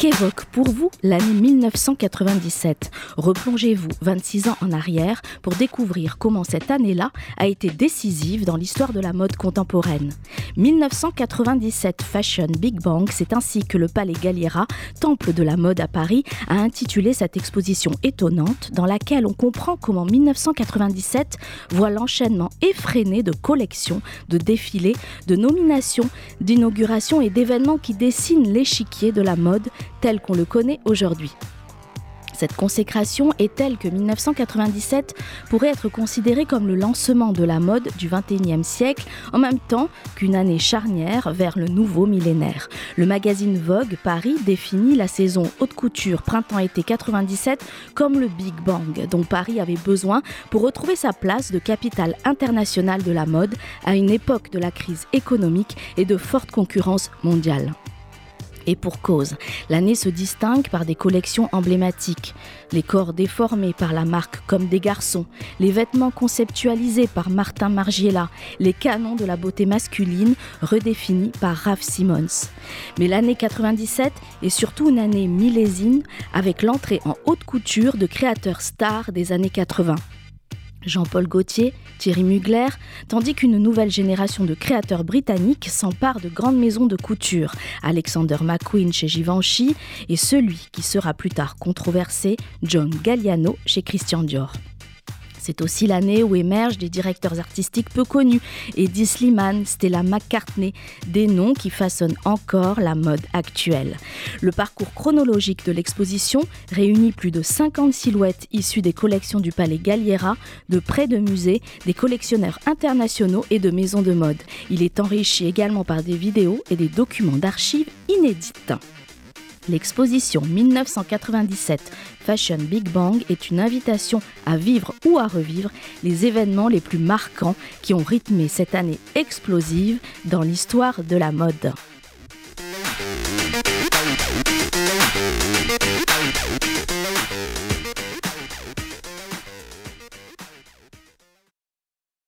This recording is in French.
Qu'évoque pour vous l'année 1997 Replongez-vous 26 ans en arrière pour découvrir comment cette année-là a été décisive dans l'histoire de la mode contemporaine. 1997 Fashion Big Bang, c'est ainsi que le Palais Galliera, temple de la mode à Paris, a intitulé cette exposition étonnante dans laquelle on comprend comment 1997 voit l'enchaînement effréné de collections, de défilés, de nominations, d'inaugurations et d'événements qui dessinent l'échiquier de la mode tel qu'on le connaît aujourd'hui. Cette consécration est telle que 1997 pourrait être considérée comme le lancement de la mode du XXIe siècle, en même temps qu'une année charnière vers le nouveau millénaire. Le magazine Vogue Paris définit la saison haute couture printemps-été 97 comme le Big Bang dont Paris avait besoin pour retrouver sa place de capitale internationale de la mode à une époque de la crise économique et de forte concurrence mondiale. Et pour cause, l'année se distingue par des collections emblématiques, les corps déformés par la marque comme des garçons, les vêtements conceptualisés par Martin Margiela, les canons de la beauté masculine redéfinis par Ralph Simmons. Mais l'année 97 est surtout une année millésime avec l'entrée en haute couture de créateurs stars des années 80. Jean-Paul Gaultier, Thierry Mugler, tandis qu'une nouvelle génération de créateurs britanniques s'empare de grandes maisons de couture, Alexander McQueen chez Givenchy et celui qui sera plus tard controversé, John Galliano chez Christian Dior. C'est aussi l'année où émergent des directeurs artistiques peu connus, Eddie Sliman, Stella McCartney, des noms qui façonnent encore la mode actuelle. Le parcours chronologique de l'exposition réunit plus de 50 silhouettes issues des collections du Palais Galliera, de près de musées, des collectionneurs internationaux et de maisons de mode. Il est enrichi également par des vidéos et des documents d'archives inédites. L'exposition 1997 Fashion Big Bang est une invitation à vivre ou à revivre les événements les plus marquants qui ont rythmé cette année explosive dans l'histoire de la mode.